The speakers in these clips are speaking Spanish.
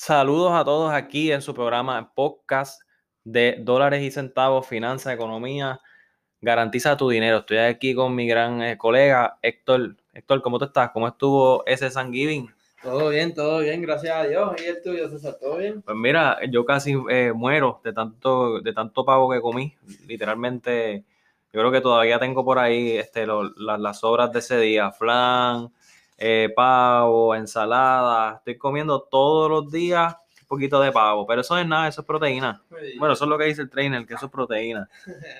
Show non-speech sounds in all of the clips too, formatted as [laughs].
Saludos a todos aquí en su programa podcast de dólares y centavos, finanzas, economía. Garantiza tu dinero. Estoy aquí con mi gran eh, colega Héctor. Héctor, ¿cómo tú estás? ¿Cómo estuvo ese Thanksgiving? Todo bien, todo bien, gracias a Dios. ¿Y el tuyo, César? ¿Todo bien? Pues mira, yo casi eh, muero de tanto, de tanto pavo que comí. Literalmente, yo creo que todavía tengo por ahí este, las sobras de ese día. Flan, eh, pavo, ensalada. Estoy comiendo todos los días un poquito de pavo, pero eso es nada, eso es proteína. Bueno, eso es lo que dice el trainer, que eso es proteína.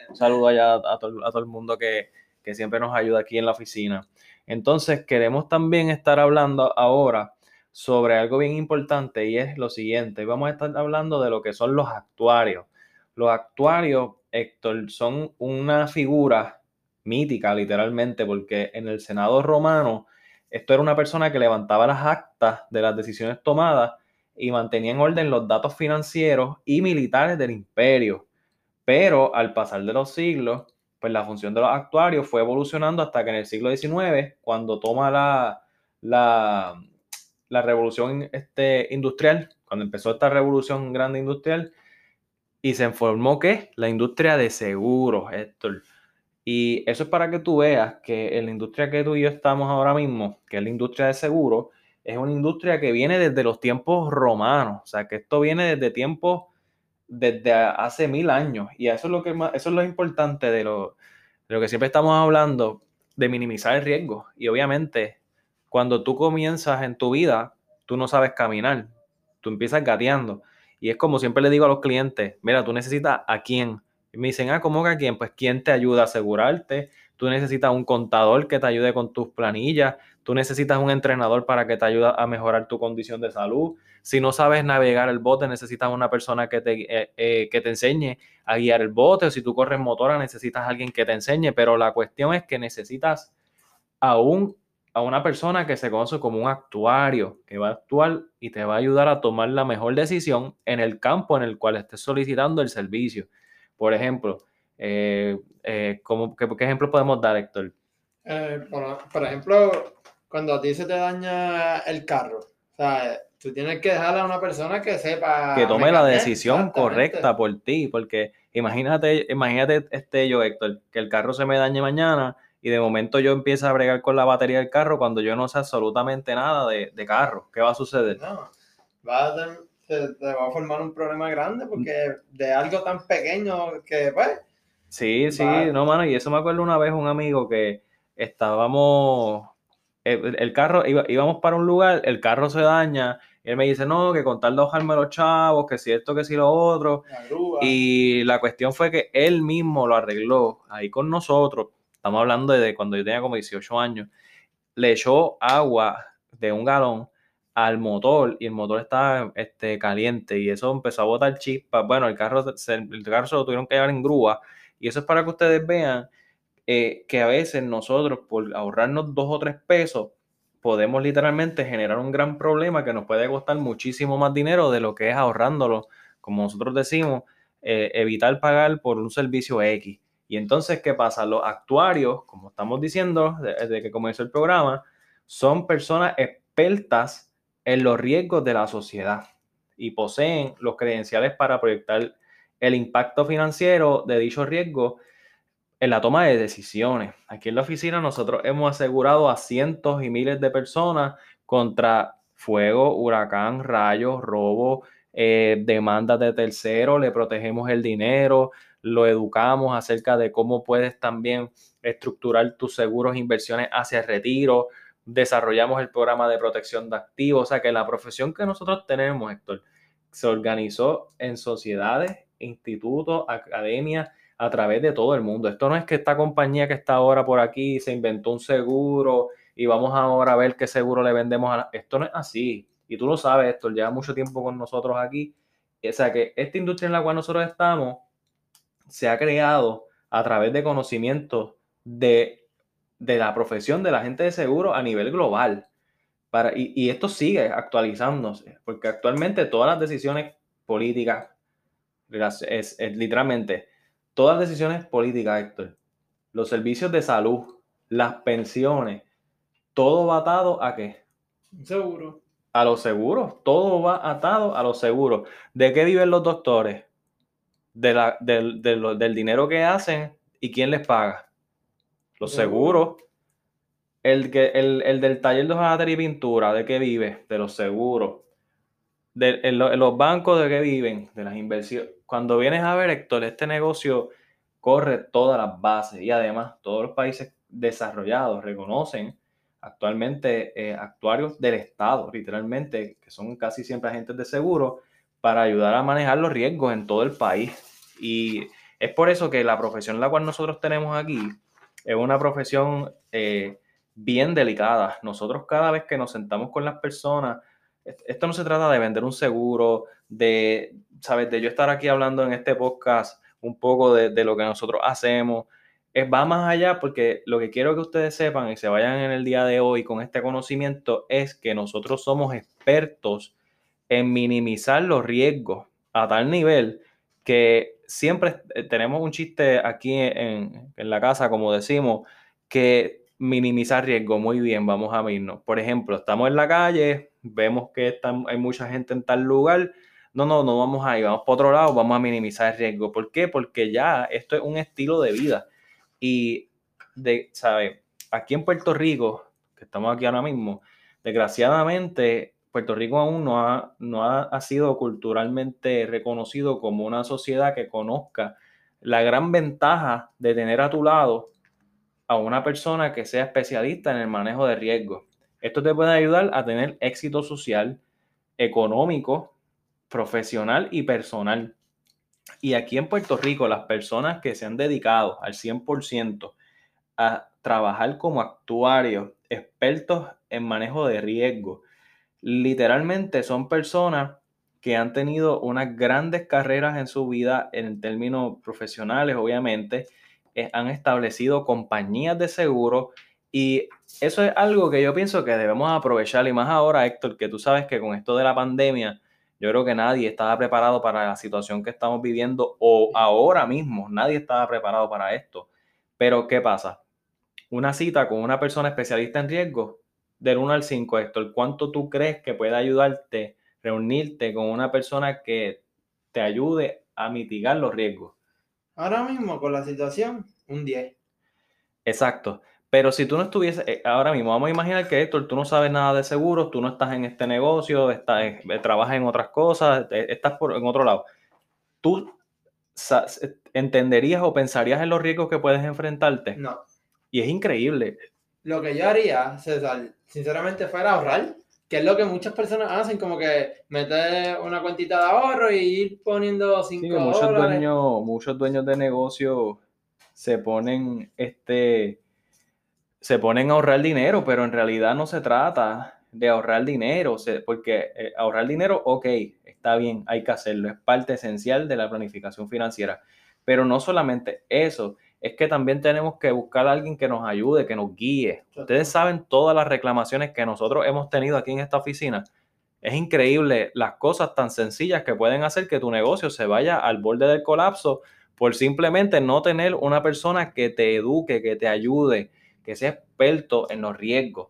Un [laughs] saludo allá a, todo, el mundo que, que siempre nos ayuda aquí en la oficina. Entonces, queremos también estar hablando ahora sobre algo bien importante y es lo siguiente. Vamos a estar hablando de lo que son los actuarios. Los actuarios, Héctor, son una figura mítica, literalmente, porque en el Senado romano esto era una persona que levantaba las actas de las decisiones tomadas y mantenía en orden los datos financieros y militares del imperio. Pero al pasar de los siglos, pues la función de los actuarios fue evolucionando hasta que en el siglo XIX, cuando toma la, la, la revolución este, industrial, cuando empezó esta revolución grande industrial, y se formó que la industria de seguros, Héctor. Y eso es para que tú veas que la industria que tú y yo estamos ahora mismo, que es la industria de seguros, es una industria que viene desde los tiempos romanos. O sea, que esto viene desde tiempos, desde hace mil años. Y eso es lo, que eso es lo importante de lo, de lo que siempre estamos hablando, de minimizar el riesgo. Y obviamente, cuando tú comienzas en tu vida, tú no sabes caminar. Tú empiezas gateando. Y es como siempre le digo a los clientes, mira, tú necesitas a quién me dicen, ah, ¿cómo que a quién? Pues quién te ayuda a asegurarte. Tú necesitas un contador que te ayude con tus planillas. Tú necesitas un entrenador para que te ayude a mejorar tu condición de salud. Si no sabes navegar el bote, necesitas una persona que te, eh, eh, que te enseñe a guiar el bote. O si tú corres motora, necesitas alguien que te enseñe. Pero la cuestión es que necesitas a, un, a una persona que se conoce como un actuario, que va a actuar y te va a ayudar a tomar la mejor decisión en el campo en el cual estés solicitando el servicio. Por ejemplo, eh, eh, qué, ejemplo podemos dar, Héctor? Eh, por, ejemplo, cuando a ti se te daña el carro, o sea, tú tienes que dejarle a una persona que sepa... Que tome la decisión correcta por ti, porque imagínate, imagínate este yo, Héctor, que el carro se me dañe mañana y de momento yo empiezo a bregar con la batería del carro cuando yo no sé absolutamente nada de, carro. ¿Qué va a suceder? No, va a te, va a formar un problema grande porque de algo tan pequeño que, pues. Sí, sí, no, mano, y eso me acuerdo una vez un amigo que estábamos, el, carro, íbamos para un lugar, el carro se daña, y él me dice, no, que con tal de bajarme los chavos, que si esto, que si lo otro. y la cuestión fue que él mismo lo arregló ahí con nosotros. Estamos hablando de cuando yo tenía como 18 años. Le echó agua de un galón al motor y el motor estaba este, caliente y eso empezó a botar chispas. Bueno, el carro, se, el carro se lo tuvieron que llevar en grúa y eso es para que ustedes vean eh, que a veces nosotros por ahorrarnos dos o tres pesos podemos literalmente generar un gran problema que nos puede costar muchísimo más dinero de lo que es ahorrándolo, como nosotros decimos, eh, evitar pagar por un servicio X. Y entonces, ¿qué pasa? Los actuarios, como estamos diciendo desde que comenzó el programa, son personas expertas en los riesgos de la sociedad y poseen los credenciales para proyectar el impacto financiero de dicho riesgo en la toma de decisiones. Aquí en la oficina nosotros hemos asegurado a cientos y miles de personas contra fuego, huracán, rayos, robo, eh, demandas de terceros, le protegemos el dinero, lo educamos acerca de cómo puedes también estructurar tus seguros inversiones hacia el retiro, desarrollamos el programa de protección de activos, o sea que la profesión que nosotros tenemos, Héctor, se organizó en sociedades, institutos, academias, a través de todo el mundo. Esto no es que esta compañía que está ahora por aquí se inventó un seguro y vamos ahora a ver qué seguro le vendemos a la... Esto no es así. Y tú lo sabes, Héctor, lleva mucho tiempo con nosotros aquí. O sea que esta industria en la cual nosotros estamos se ha creado a través de conocimientos de de la profesión de la gente de seguro a nivel global. Para, y, esto sigue actualizándose, porque actualmente todas las decisiones políticas, es, literalmente, todas las decisiones políticas, Héctor, los servicios de salud, las pensiones, todo va atado a qué? Seguro. A los seguros. Todo va atado a los seguros. ¿De qué viven los doctores? De la, del, del dinero que hacen y quién les paga. Los seguros. El, que, el, del taller de hojatería y pintura, ¿de qué vive? De los seguros. De, en, los bancos, ¿de qué viven? De las inversiones. Cuando vienes a ver, Héctor, este negocio corre todas las bases y además todos los países desarrollados reconocen actualmente eh, actuarios del Estado, literalmente, que son casi siempre agentes de seguro, para ayudar a manejar los riesgos en todo el país. Y es por eso que la profesión la cual nosotros tenemos aquí es una profesión eh, bien delicada. Nosotros cada vez que nos sentamos con las personas, esto no se trata de vender un seguro, de, ¿sabes? De yo estar aquí hablando en este podcast un poco de, lo que nosotros hacemos. Es, va más allá porque lo que quiero que ustedes sepan y se vayan en el día de hoy con este conocimiento es que nosotros somos expertos en minimizar los riesgos a tal nivel que siempre eh, tenemos un chiste aquí en, en la casa, como decimos, que minimizar riesgo, muy bien, vamos a irnos. Por ejemplo, estamos en la calle, vemos que hay mucha gente en tal lugar, no, no, no vamos ahí, vamos por otro lado, vamos a minimizar el riesgo. ¿Por qué? Porque ya esto es un estilo de vida. Y, de, ¿sabe? Aquí en Puerto Rico, que estamos aquí ahora mismo, desgraciadamente, Puerto Rico aún no ha, no ha sido culturalmente reconocido como una sociedad que conozca la gran ventaja de tener a tu lado a una persona que sea especialista en el manejo de riesgos. Esto te puede ayudar a tener éxito social, económico, profesional y personal. Y aquí en Puerto Rico, las personas que se han dedicado al 100% a trabajar como actuarios, expertos en manejo de riesgos, literalmente son personas que han tenido unas grandes carreras en su vida en términos profesionales, obviamente, eh, han establecido compañías de seguro y eso es algo que yo pienso que debemos aprovechar y más ahora, Héctor, que tú sabes que con esto de la pandemia, yo creo que nadie estaba preparado para la situación que estamos viviendo o ahora mismo, nadie estaba preparado para esto. Pero ¿qué pasa? Una cita con una persona especialista en riesgo, del 1 al 5, Héctor, ¿cuánto tú crees que puede ayudarte reunirte con una persona que te ayude a mitigar los riesgos? Ahora mismo con la situación, un 10. Exacto. Pero si tú no estuvieses, eh, ahora mismo, vamos a imaginar que Héctor, tú no sabes nada de seguros, tú no estás en este negocio, estás, eh, trabajas en otras cosas, eh, estás por, en otro lado. ¿Tú entenderías o pensarías en los riesgos que puedes enfrentarte? No. Y es increíble. Lo que yo haría, César, sinceramente, fuera ahorrar que es lo que muchas personas hacen, como que meter una cuentita de ahorro y ir poniendo 5 sí, muchos Dueños, muchos dueños de negocio se ponen, este, se ponen a ahorrar dinero, pero en realidad no se trata de ahorrar dinero, porque eh, ahorrar dinero, ok, está bien, hay que hacerlo, es parte esencial de la planificación financiera, pero no solamente eso, es que también tenemos que buscar a alguien que nos ayude, que nos guíe. Ustedes saben todas las reclamaciones que nosotros hemos tenido aquí en esta oficina. Es increíble las cosas tan sencillas que pueden hacer que tu negocio se vaya al borde del colapso por simplemente no tener una persona que te eduque, que te ayude, que sea experto en los riesgos.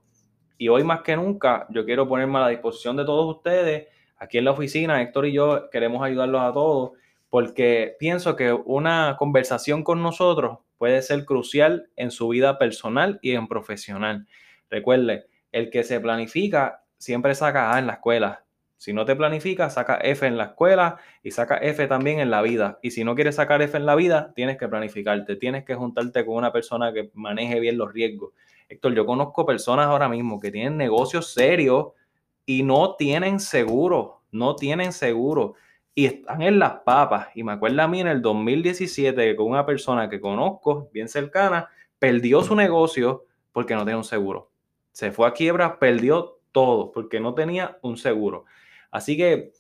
Y hoy más que nunca, yo quiero ponerme a la disposición de todos ustedes. Aquí en la oficina, Héctor y yo queremos ayudarlos a todos porque pienso que una conversación con nosotros puede ser crucial en su vida personal y en profesional. Recuerde, el que se planifica siempre saca A en la escuela. Si no te planifica, saca F en la escuela y saca F también en la vida. Y si no quieres sacar F en la vida, tienes que planificarte, tienes que juntarte con una persona que maneje bien los riesgos. Héctor, yo conozco personas ahora mismo que tienen negocios serios y no tienen seguro, no tienen seguro y están en las papas. Y me acuerdo a mí en el 2017 que con una persona que conozco, bien cercana, perdió su negocio porque no tenía un seguro. Se fue a quiebra, perdió todo porque no tenía un seguro. Así que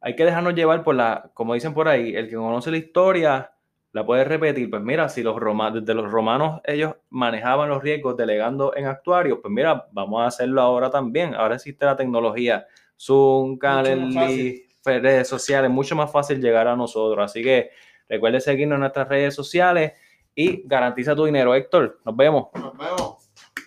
hay que dejarnos llevar por la, como dicen por ahí, el que conoce la historia la puede repetir. Pues mira, si los romanos, desde los romanos ellos manejaban los riesgos delegando en actuarios, pues mira, vamos a hacerlo ahora también. Ahora existe la tecnología Zoom, Calendly, redes sociales, mucho más fácil llegar a nosotros. Así que recuerde seguirnos en nuestras redes sociales y garantiza tu dinero, Héctor. Nos vemos. Nos vemos.